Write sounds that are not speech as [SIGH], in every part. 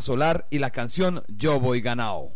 solar y la canción Yo voy ganado.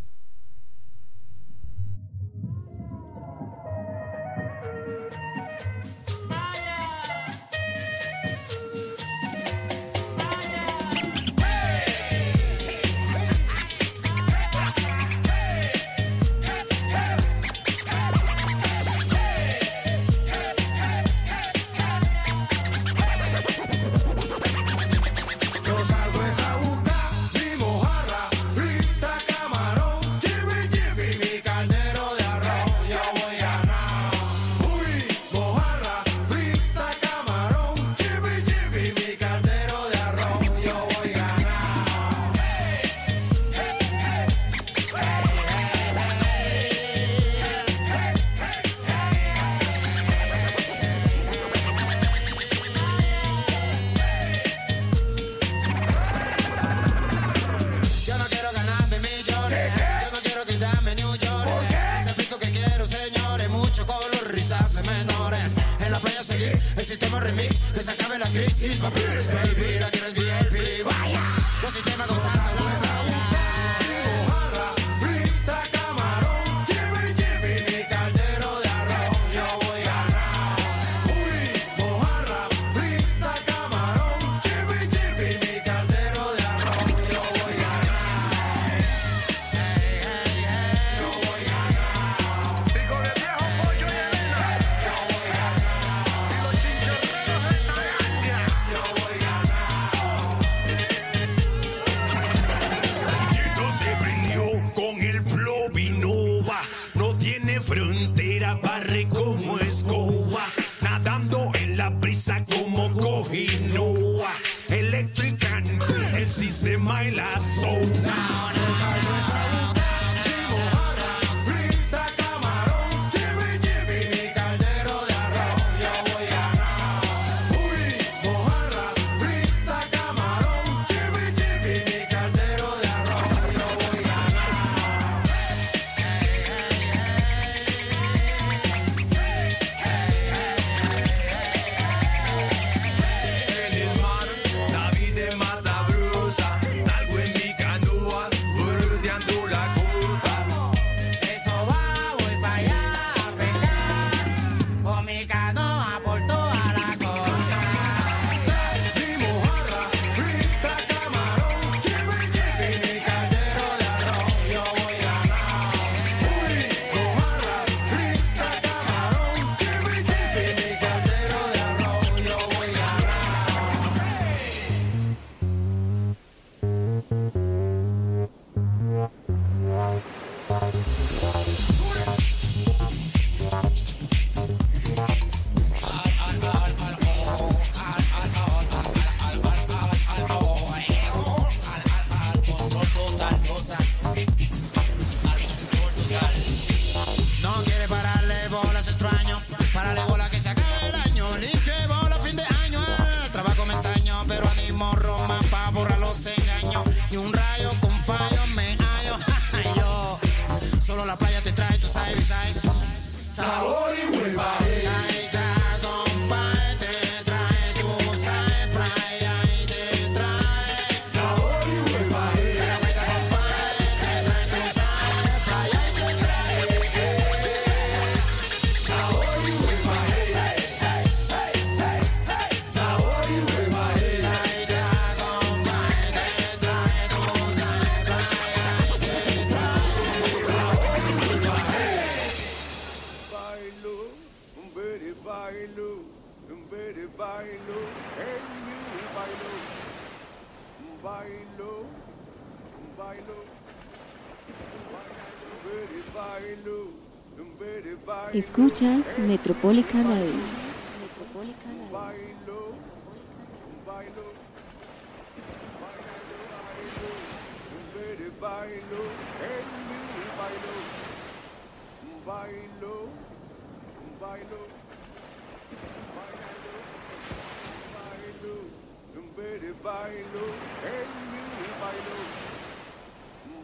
En la playa seguir el sistema remix, que se acabe la crisis. Papeles, baby, la quieres VIP. Vaya, los sistemas gozando la playa. Saori by. Metropolitan Radio.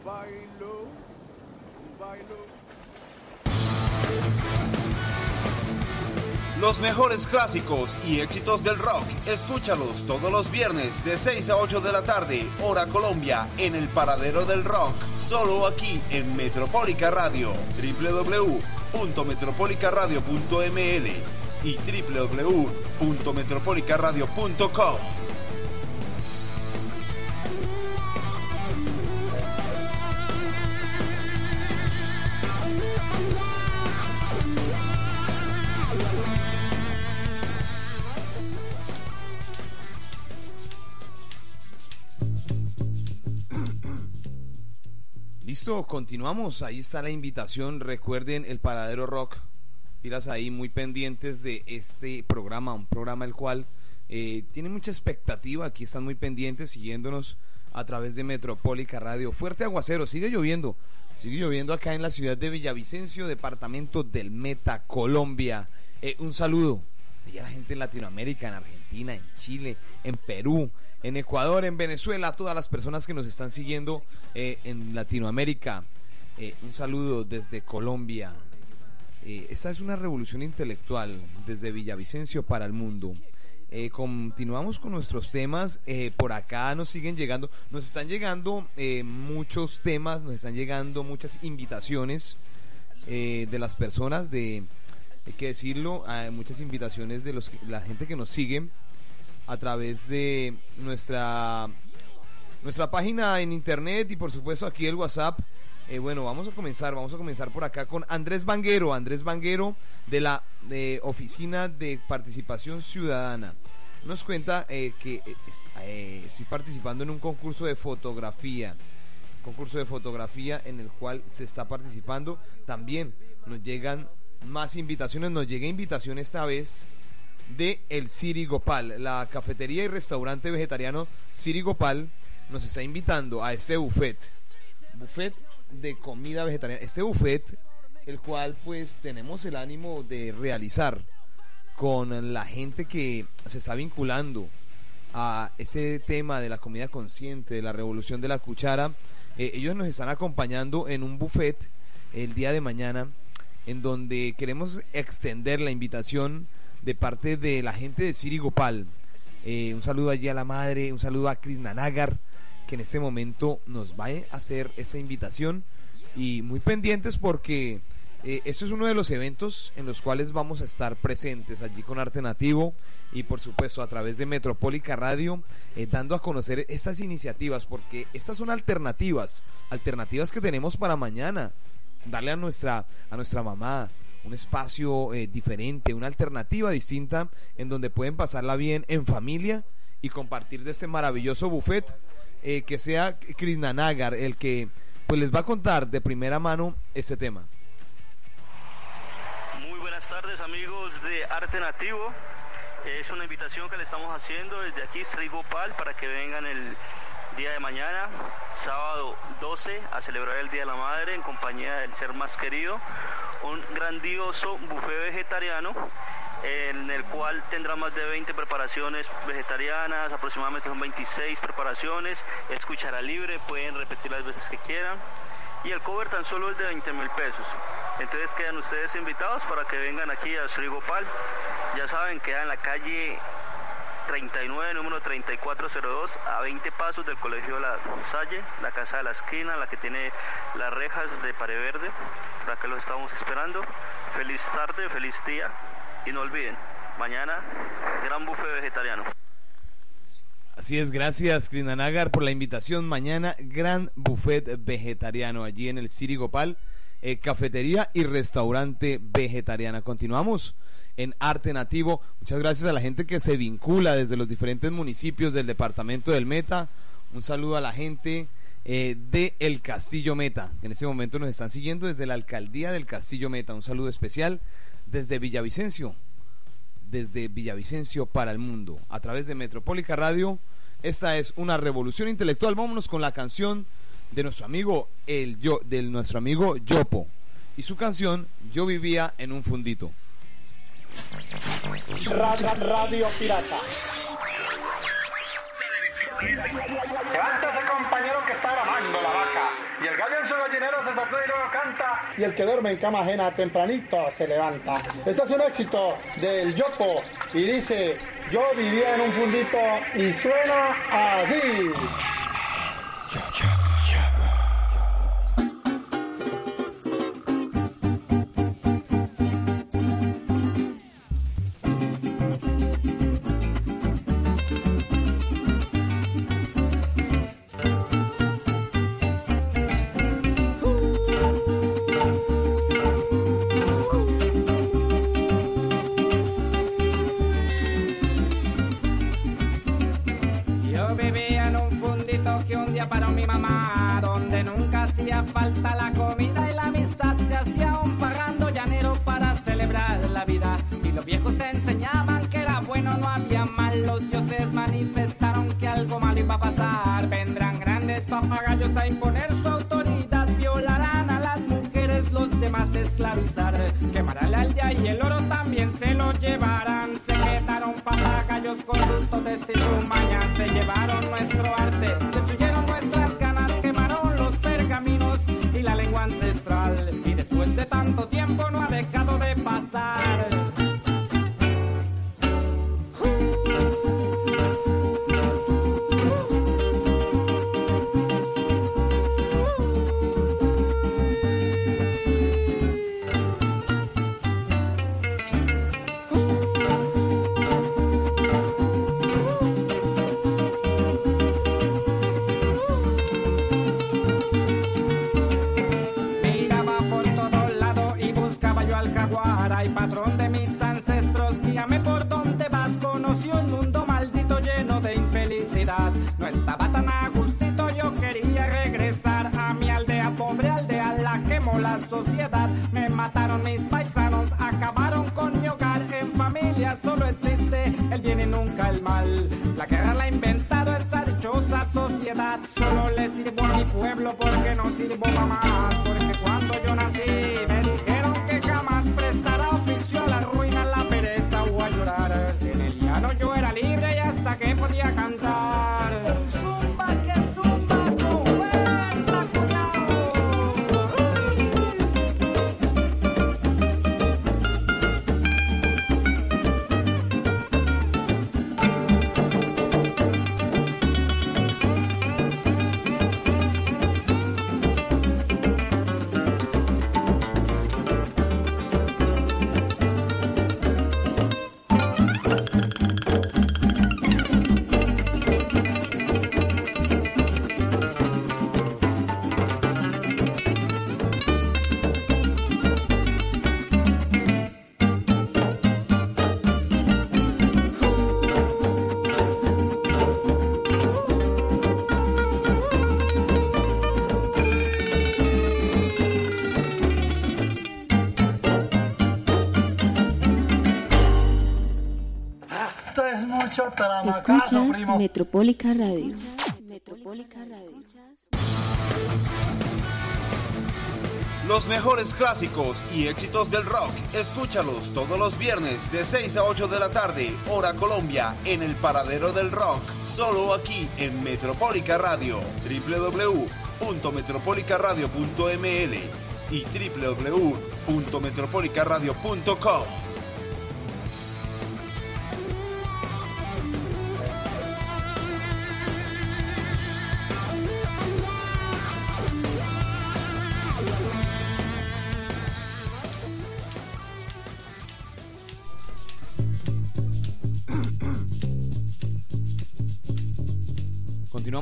bailo, bailo. Los mejores clásicos y éxitos del rock, escúchalos todos los viernes de 6 a 8 de la tarde, hora Colombia, en el Paradero del Rock, solo aquí en Metropolica Radio, www.metropolicaradio.ml y www.metropolicaradio.com. Listo, continuamos. Ahí está la invitación. Recuerden el Paradero Rock. Pilas ahí muy pendientes de este programa, un programa el cual eh, tiene mucha expectativa. Aquí están muy pendientes siguiéndonos a través de Metropólica Radio. Fuerte aguacero, sigue lloviendo. Sigue lloviendo acá en la ciudad de Villavicencio, departamento del Meta, Colombia. Eh, un saludo a la gente en Latinoamérica, en Argentina, en Chile, en Perú, en Ecuador, en Venezuela, todas las personas que nos están siguiendo eh, en Latinoamérica. Eh, un saludo desde Colombia. Eh, esta es una revolución intelectual desde Villavicencio para el mundo. Continuamos con nuestros temas. Por acá nos siguen llegando, nos están llegando muchos temas, nos están llegando muchas invitaciones de las personas, de, hay que decirlo, hay muchas invitaciones de los, la gente que nos sigue a través de nuestra nuestra página en internet y por supuesto aquí el WhatsApp. Eh, bueno, vamos a comenzar, vamos a comenzar por acá con Andrés Vanguero, Andrés Vanguero de la eh, Oficina de Participación Ciudadana. Nos cuenta eh, que eh, estoy participando en un concurso de fotografía, concurso de fotografía en el cual se está participando. También nos llegan más invitaciones, nos llega invitación esta vez de el Siri Gopal, la cafetería y restaurante vegetariano Siri Gopal nos está invitando a este buffet, buffet de comida vegetariana, este buffet el cual pues tenemos el ánimo de realizar con la gente que se está vinculando a ese tema de la comida consciente, de la revolución de la cuchara. Eh, ellos nos están acompañando en un buffet el día de mañana, en donde queremos extender la invitación de parte de la gente de Siri Gopal. Eh, un saludo allí a la madre, un saludo a Chris Nanagar, que en este momento nos va a hacer esta invitación. Y muy pendientes porque eh, esto es uno de los eventos en los cuales vamos a estar presentes allí con Arte Nativo y por supuesto a través de Metropólica Radio eh, dando a conocer estas iniciativas porque estas son alternativas, alternativas que tenemos para mañana, darle a nuestra a nuestra mamá un espacio eh, diferente, una alternativa distinta en donde pueden pasarla bien en familia y compartir de este maravilloso buffet eh, que sea Krishna Nagar el que pues les va a contar de primera mano este tema. Muy buenas tardes amigos de Arte Nativo. Es una invitación que le estamos haciendo desde aquí, Sri Gopal, para que vengan el día de mañana, sábado 12, a celebrar el Día de la Madre en compañía del ser más querido. Un grandioso buffet vegetariano en el cual tendrá más de 20 preparaciones vegetarianas, aproximadamente son 26 preparaciones, es cuchara libre, pueden repetir las veces que quieran y el cover tan solo es de 20 mil pesos. Entonces quedan ustedes invitados para que vengan aquí a Sri Gopal. Ya saben, queda en la calle 39, número 3402, a 20 pasos del Colegio La Salle, la casa de la esquina, la que tiene las rejas de pared verde. Para que los estamos esperando. Feliz tarde, feliz día y no olviden, mañana gran buffet vegetariano. Así es, gracias Krishna Nagar por la invitación. Mañana gran buffet vegetariano allí en el Siri Gopal, eh, cafetería y restaurante vegetariana. Continuamos en Arte Nativo. Muchas gracias a la gente que se vincula desde los diferentes municipios del departamento del Meta. Un saludo a la gente eh, de El Castillo Meta, que en este momento nos están siguiendo desde la alcaldía del Castillo Meta. Un saludo especial desde Villavicencio, desde Villavicencio para el mundo, a través de Metropólica Radio. Esta es una revolución intelectual. Vámonos con la canción de nuestro amigo el yo, de nuestro amigo Yopo y su canción Yo vivía en un fundito. Radio Pirata. Levántese, compañero, que está grabando la Y el que duerme en cama ajena tempranito se levanta. Este es un éxito del Yopo y dice, yo vivía en un fundito y suena así. Escuchas primo. Metropólica Radio. Metropólica Radio. Los mejores clásicos y éxitos del rock, escúchalos todos los viernes de 6 a 8 de la tarde, hora Colombia, en el Paradero del Rock, solo aquí en Metropólica Radio, www.metropolicaradio.ml y www.metropolicaradio.com.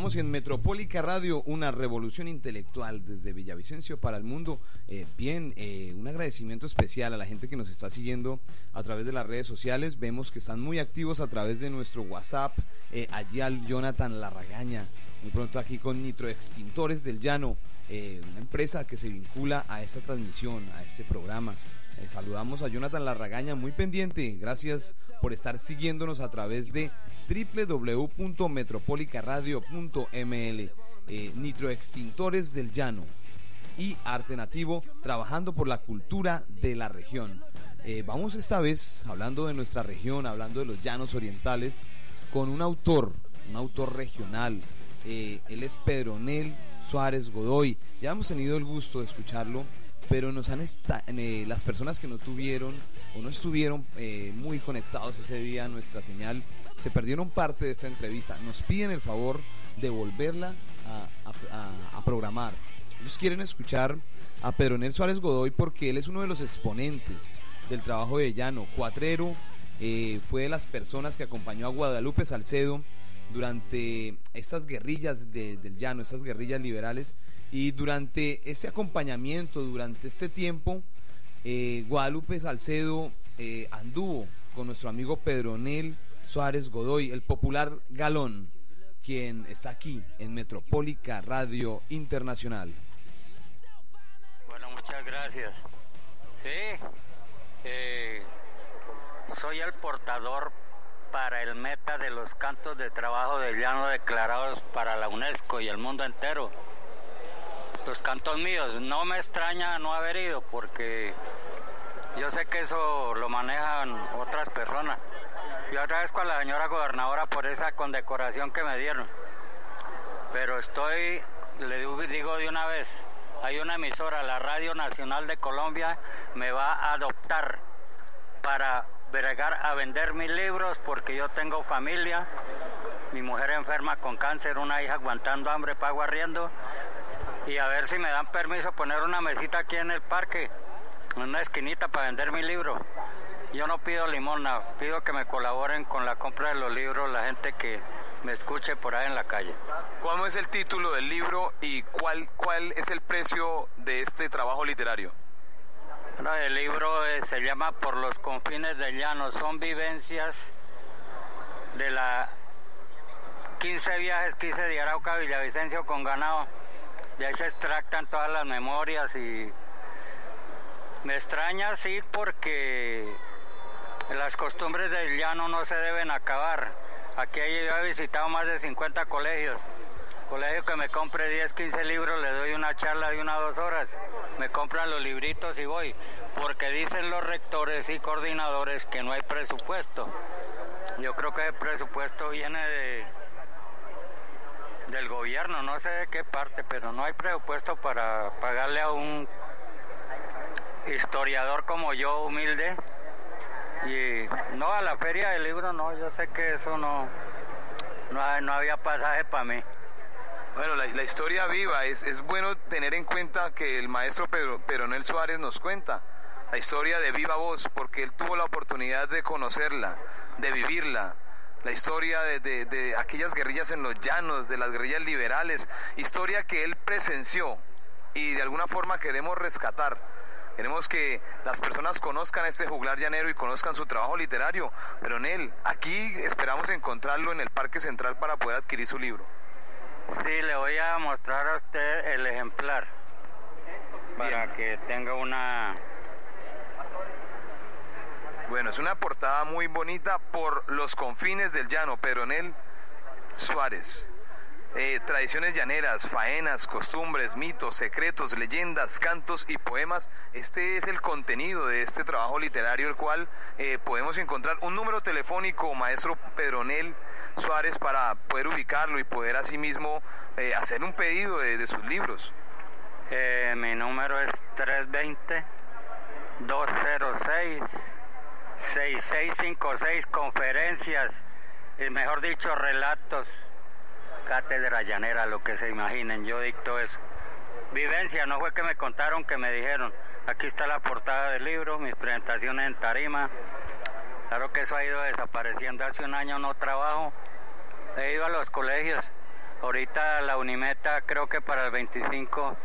Continuamos en Metropólica Radio, una revolución intelectual desde Villavicencio para el mundo. Eh, bien, eh, un agradecimiento especial a la gente que nos está siguiendo a través de las redes sociales. Vemos que están muy activos a través de nuestro WhatsApp. Eh, allí al Jonathan Larragaña, muy pronto aquí con Nitro Extintores del Llano, eh, una empresa que se vincula a esta transmisión, a este programa. Eh, saludamos a Jonathan Larragaña, muy pendiente. Gracias por estar siguiéndonos a través de www.metropolicaradio.ml. Eh, Nitroextintores del Llano y Arte Nativo, trabajando por la cultura de la región. Eh, vamos esta vez, hablando de nuestra región, hablando de los llanos orientales, con un autor, un autor regional. Él es Pedronel Suárez Godoy. Ya hemos tenido el gusto de escucharlo, pero nos han eh, las personas que no tuvieron o no estuvieron eh, muy conectados ese día a nuestra señal, se perdieron parte de esta entrevista. Nos piden el favor de volverla a, programar. Ellos quieren escuchar a Pedronel Suárez Godoy porque él es uno de los exponentes del trabajo de Llano, cuatrero, eh, fue de las personas que acompañó a Guadalupe Salcedo durante estas guerrillas de- del llano, estas guerrillas liberales, y durante ese acompañamiento, durante este tiempo, eh, Guadalupe Salcedo eh, anduvo con nuestro amigo Pedronel Suárez Godoy, el popular galón, quien está aquí en Metropólica Radio Internacional. Bueno, muchas gracias. Sí, eh, soy el portador para el meta de los cantos de trabajo de llano declarados para la UNESCO y el mundo entero. Los cantos míos, no me extraña no haber ido porque yo sé que eso lo manejan otras personas. Yo agradezco a la señora gobernadora por esa condecoración que me dieron. Pero estoy, le digo- de una vez, hay una emisora, la Radio Nacional de Colombia, me va a adoptar para bregar a vender mis libros porque yo tengo familia, mi mujer enferma con cáncer, una hija aguantando hambre, pago arriendo, y a ver si me dan permiso poner una mesita aquí en el parque, en una esquinita para vender mi libro. Yo no pido limosna, pido que me colaboren con la compra de los libros la gente que me escuche por ahí en la calle. ¿Cuál es el título del libro y cuál, cuál es el precio de este trabajo literario? Bueno, el libro eh, se llama Por los confines del llano. Son vivencias de la 15 viajes que hice de Arauca a Villavicencio con ganado. Y ahí se extractan todas las memorias y me extraña, sí, porque las costumbres del llano no se deben acabar. Aquí yo he visitado más de 50 colegios. Colegio que me compre 10, 15 libros, le doy una charla de una o dos horas. Me compran los libritos y voy. Porque dicen los rectores y coordinadores que no hay presupuesto. Yo creo que el presupuesto viene de del gobierno, no sé de qué parte, pero no hay presupuesto para pagarle a un historiador como yo, humilde. Y no, a la feria del libro no, yo sé que eso no, no, no había pasaje para mí. Bueno, la, la historia viva, es, es bueno tener en cuenta que el maestro Pedro, Peronel Suárez nos cuenta la historia de viva voz, porque él tuvo la oportunidad de conocerla, de vivirla, la historia de, de- de aquellas guerrillas en los llanos, de las guerrillas liberales, historia que él presenció y de alguna forma queremos rescatar. Queremos que las personas conozcan a este juglar llanero y conozcan su trabajo literario. Pero en él, aquí esperamos encontrarlo en el Parque Central para poder adquirir su libro. Sí, le voy a mostrar a usted el ejemplar para que tenga una... Bueno, es una portada muy bonita por los confines del llano, Peronel Suárez. Eh, tradiciones llaneras, faenas, costumbres, mitos, secretos, leyendas, cantos y poemas. Este es el contenido de este trabajo literario, el cual eh, podemos encontrar un número telefónico, maestro Pedronel Suárez, para poder ubicarlo y poder asimismo eh, hacer un pedido de, de sus libros. Eh, mi número es 320-206-6656, conferencias, y mejor dicho, relatos, cátedra llanera, lo que se imaginen, yo dicto eso. Vivencia, no fue que me contaron, que me dijeron. Aquí está la portada del libro, mis presentaciones en tarima. Claro que eso ha ido desapareciendo. Hace un año no trabajo. He ido a los colegios. Ahorita la Unimeta creo que para el 25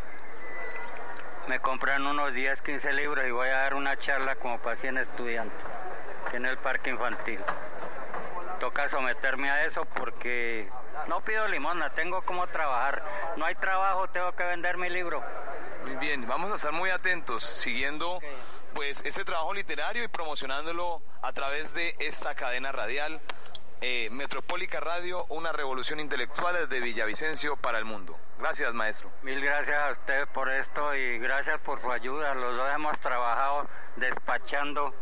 me compran unos 10, 15 libros y voy a dar una charla como para 100 estudiantes en el parque infantil. Toca someterme a eso porque no pido limosna, tengo como trabajar. No hay trabajo, tengo que vender mi libro. Muy bien, vamos a estar muy atentos, siguiendo pues ese trabajo literario y promocionándolo a través de esta cadena radial. Eh, Metropólica Radio, una revolución intelectual desde Villavicencio para el mundo. Gracias, maestro. Mil gracias a ustedes por esto y gracias por su ayuda. Los dos hemos trabajado despachando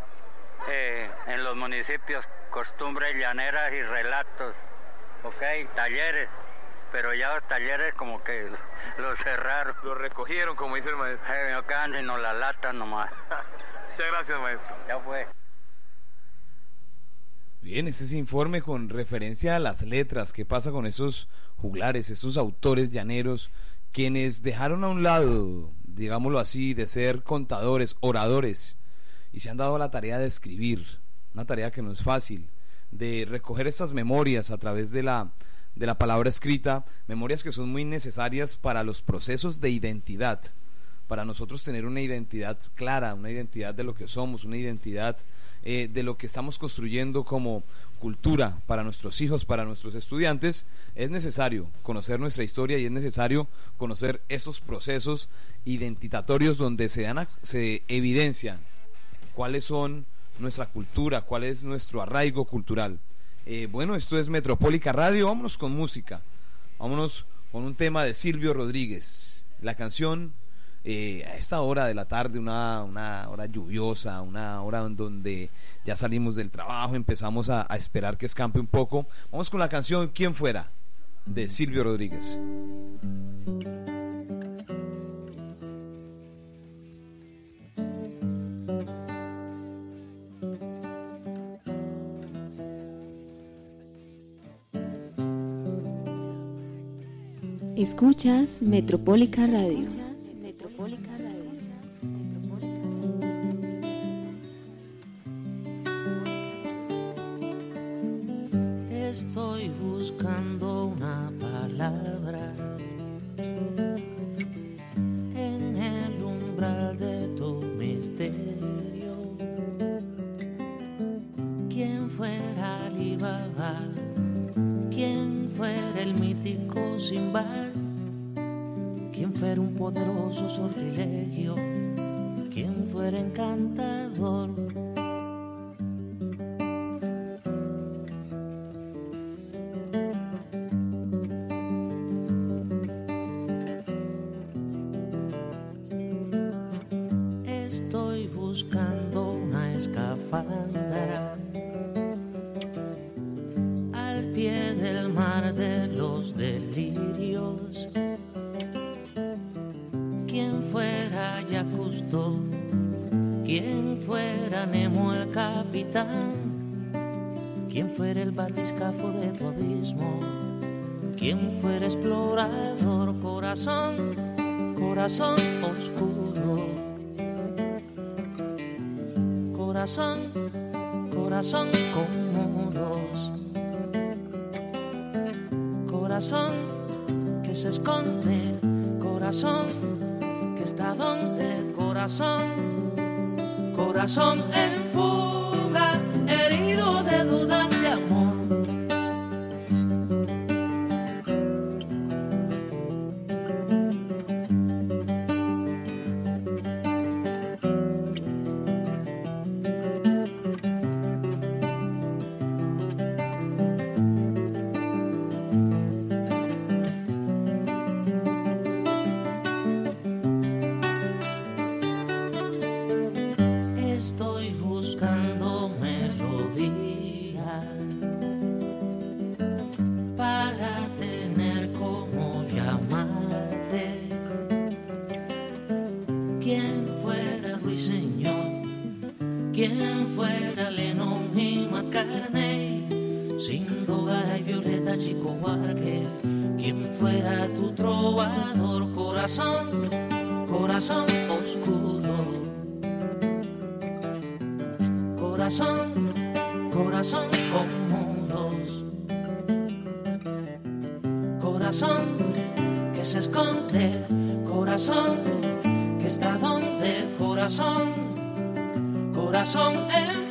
eh, en los municipios costumbres llaneras y relatos, ok, talleres. pero ya los talleres como que [LAUGHS] los cerraron. Lo recogieron, como dice el maestro. No quedan sino la lata nomás. [LAUGHS] Muchas gracias, maestro. Ya fue. Bien, este es informe con referencia a las letras. ¿Qué pasa con esos juglares, esos autores llaneros, quienes dejaron a un lado, digámoslo así, de ser contadores, oradores, y se han dado la tarea de escribir? Una tarea que no es fácil, de recoger esas memorias a través de la, de la palabra escrita, memorias que son muy necesarias para los procesos de identidad, para nosotros tener una identidad clara, una identidad de lo que somos, una identidad eh, de lo que estamos construyendo como cultura para nuestros hijos, para nuestros estudiantes, es necesario conocer nuestra historia y es necesario conocer esos procesos identitatorios donde se, dan a- se evidencian cuáles son nuestra cultura, cuál es nuestro arraigo cultural. Eh, bueno, esto es Metropólica Radio, vámonos con música, vámonos con un tema de Silvio Rodríguez, la canción eh, a esta hora de la tarde, una, una hora lluviosa, una hora en donde ya salimos del trabajo, empezamos a, a esperar que escampe un poco. Vamos con la canción ¿Quién fuera? de Silvio Rodríguez. Escuchas Metropólica Radio. En el umbral de tu misterio. ¿Quién fuera Alibaba? ¿Quién fuera el mítico Simba? ¿Quién fuera un poderoso sortilegio? ¿Quién fuera encantador? Corazón, corazón con muros, corazón que se esconde, corazón que está donde, corazón, corazón en fuga, corazón, corazón oscuro. Corazón, corazón con muros, corazón que se esconde, corazón que está donde, corazón, corazón en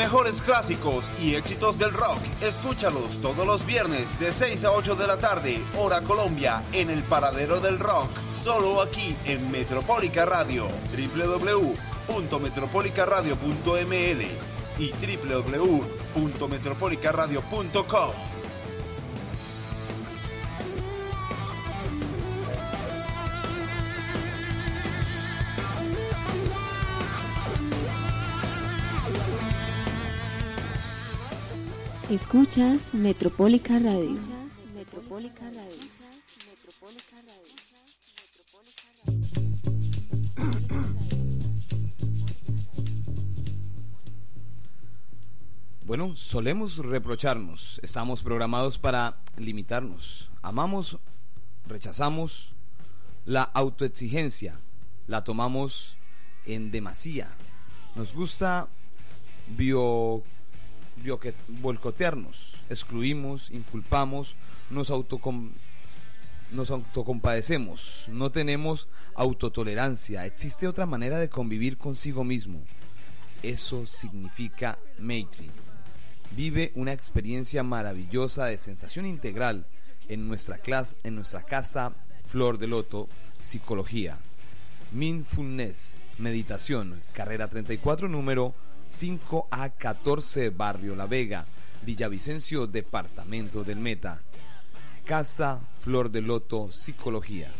mejores clásicos y éxitos del rock, escúchalos todos los viernes de 6 a 8 de la tarde, hora Colombia, en el Paradero del Rock, solo aquí en Metropólica Radio, www.metropolicaradio.ml y www.metropolicaradio.com. Escuchas Metropólica Radio. Metropólica Radio. Bueno, solemos reprocharnos, estamos programados para limitarnos. Amamos, rechazamos la autoexigencia, la tomamos en demasía. Nos gusta bio, boicotearnos, excluimos, inculpamos, nos autocom- nos autocompadecemos, no tenemos autotolerancia. Existe otra manera de convivir consigo mismo. Eso significa Maitri. Vive una experiencia maravillosa de sensación integral en nuestra, clase, en nuestra casa Flor de Loto, Psicología. Mindfulness, Meditación, carrera 34, número 5A14, Barrio La Vega, Villavicencio, Departamento del Meta. Casa Flor de Loto, Psicología.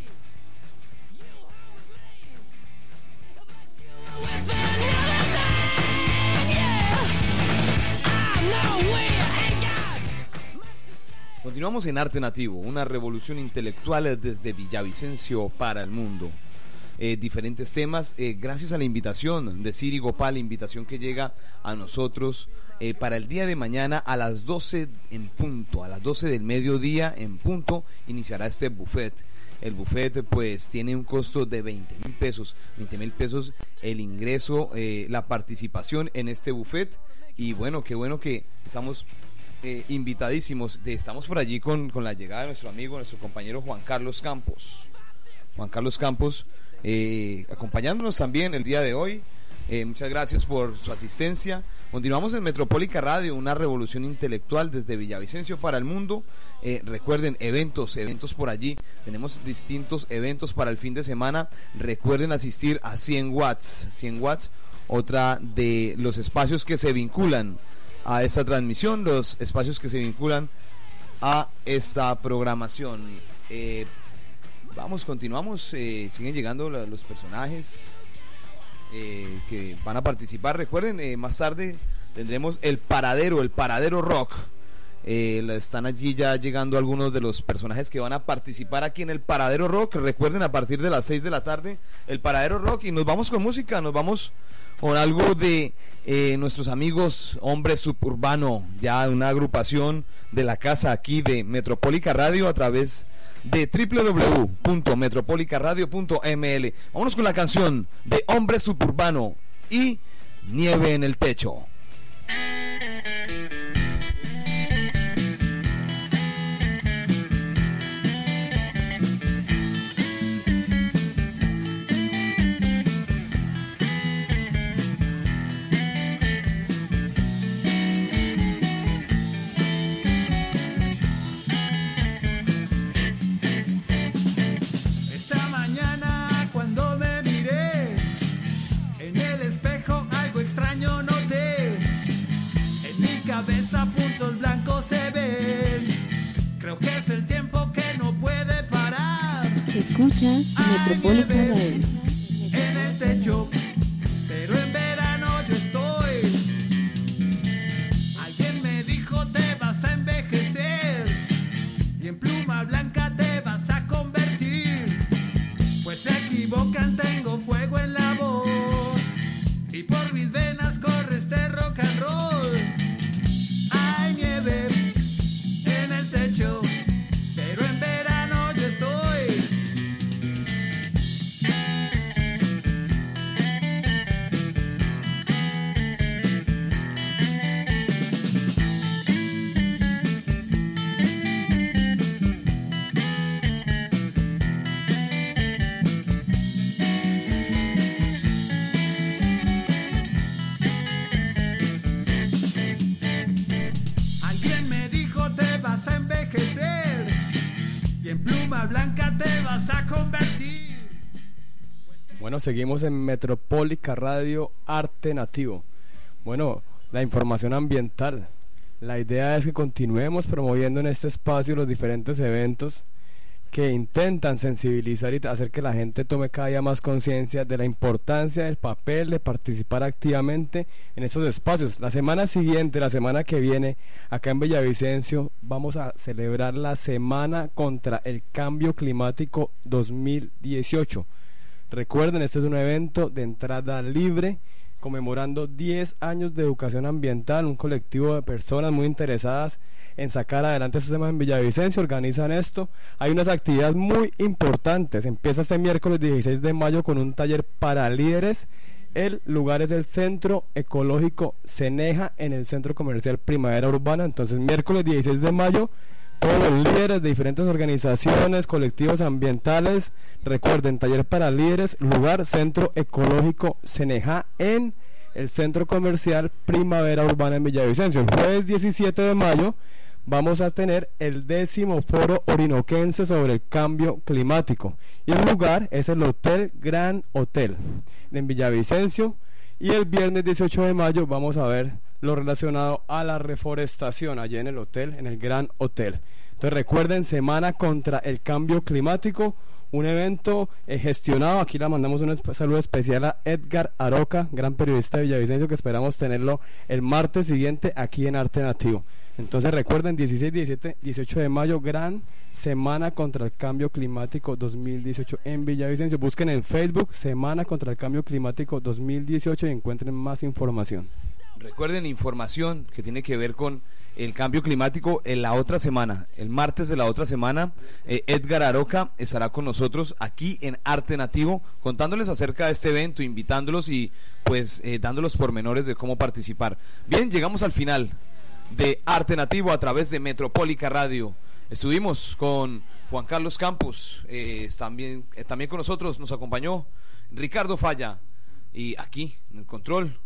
Continuamos en Arte Nativo, una revolución intelectual desde Villavicencio para el mundo. Eh, diferentes temas, eh, gracias a la invitación de Siri Gopal, invitación que llega a nosotros eh, para el día de mañana a las 12 en punto, a las 12 del mediodía en punto, iniciará este buffet. El buffet pues tiene un costo de 20 mil pesos, 20 mil pesos el ingreso, la participación en este buffet y bueno, qué bueno que estamos invitadísimos. De- estamos por allí con, con la llegada de nuestro amigo, nuestro compañero Juan Carlos Campos. Juan Carlos Campos, eh, acompañándonos también el día de hoy. Eh, muchas gracias por su asistencia. Continuamos en Metropólica Radio, una revolución intelectual desde Villavicencio para el mundo. Eh, recuerden, eventos, eventos por allí. Tenemos distintos eventos para el fin de semana. Recuerden asistir a 100 watts. 100 watts, otra de los espacios que se vinculan a esta transmisión, los espacios que se vinculan a esta programación. Vamos, continuamos, eh, siguen llegando los personajes eh, que van a participar. Recuerden, eh, más tarde tendremos el paradero, el paradero rock. Eh, están allí ya llegando algunos de los personajes que van a participar aquí en el Paradero Rock. Recuerden, a partir de las 6 de la tarde, el Paradero Rock. Y nos vamos con música, nos vamos con algo de eh, nuestros amigos Hombre Suburbano, ya una agrupación de la casa aquí de Metropólica Radio a través de www.metropolicaradio.ml. Vámonos con la canción de Hombre Suburbano y Nieve en el Techo. El espejo algo extraño noté. En mi cabeza puntos blancos se ven. Creo que es el tiempo que no puede parar. Escuchas Metropólica Radio. Bueno, seguimos en Metropólica Radio Arte Nativo. Bueno, la información ambiental. La idea es que continuemos promoviendo en este espacio los diferentes eventos que intentan sensibilizar y hacer que la gente tome cada día más conciencia de la importancia del papel de participar activamente en estos espacios. La semana siguiente, la semana que viene, acá en Villavicencio, vamos a celebrar la Semana contra el Cambio Climático 2018. Recuerden, este es un evento de entrada libre conmemorando 10 años de educación ambiental, un colectivo de personas muy interesadas en sacar adelante estos temas en Villavicencio, organizan esto. Hay unas actividades muy importantes. Empieza este miércoles 16 de mayo con un taller para líderes. El lugar es el Centro Ecológico Ceneja en el Centro Comercial Primavera Urbana. Entonces, miércoles 16 de mayo, todos los líderes de diferentes organizaciones, colectivos ambientales, recuerden, taller para líderes, lugar Centro Ecológico Ceneja en el Centro Comercial Primavera Urbana en Villavicencio. El jueves 17 de mayo vamos a tener el décimo foro orinoquense sobre el cambio climático. Y el lugar es el Hotel Gran Hotel en Villavicencio. Y el viernes 18 de mayo vamos a ver lo relacionado a la reforestación allí en el hotel, en el Gran Hotel. Entonces recuerden, Semana contra el Cambio Climático, un evento eh, gestionado. Aquí le mandamos un saludo especial a Edgar Aroca, gran periodista de Villavicencio, que esperamos tenerlo el martes siguiente aquí en Arte Nativo. Entonces recuerden, 16, 17, 18 de mayo, gran Semana contra el Cambio Climático 2018 en Villavicencio. Busquen en Facebook Semana contra el Cambio Climático 2018 y encuentren más información. Recuerden información que tiene que ver con el cambio climático en la otra semana, el martes de la otra semana, eh, Edgar Aroca estará con nosotros aquí en Arte Nativo contándoles acerca de este evento, invitándolos y pues eh, dándolos pormenores de cómo participar. Bien, llegamos al final de Arte Nativo a través de Metropólica Radio. Estuvimos con Juan Carlos Campos, eh, también, eh, también con nosotros nos acompañó Ricardo Falla y aquí en el control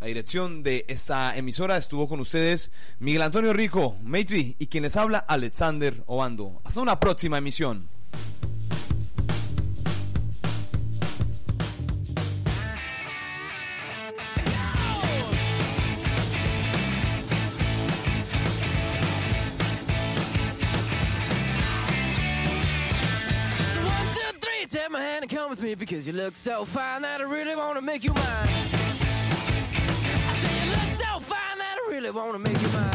la dirección de esta emisora estuvo con ustedes Miguel Antonio Rico, Maitri y quien les habla Alexander Obando. Hasta una próxima emisión. Really want to make you mine.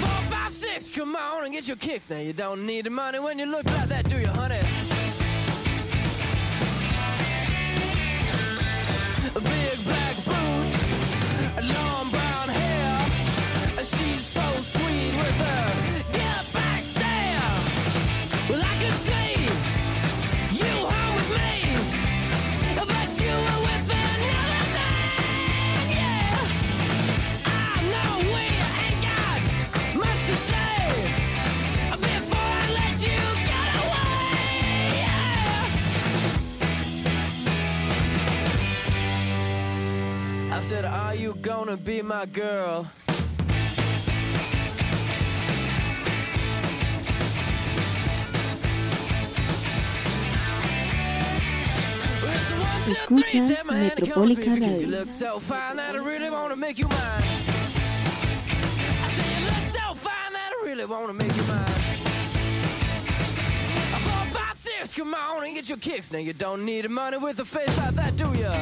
Four, five, six, come on and get your kicks. Now you don't need the money when you look like that, do you, honey? You gonna be my girl? Escuchas Metropólica You Radio. look so fine that I really wanna make you mine. I say you look so fine that I really wanna make you mine. Four, five, six, come on and get your kicks. Now you don't need the money with a face like that, do ya?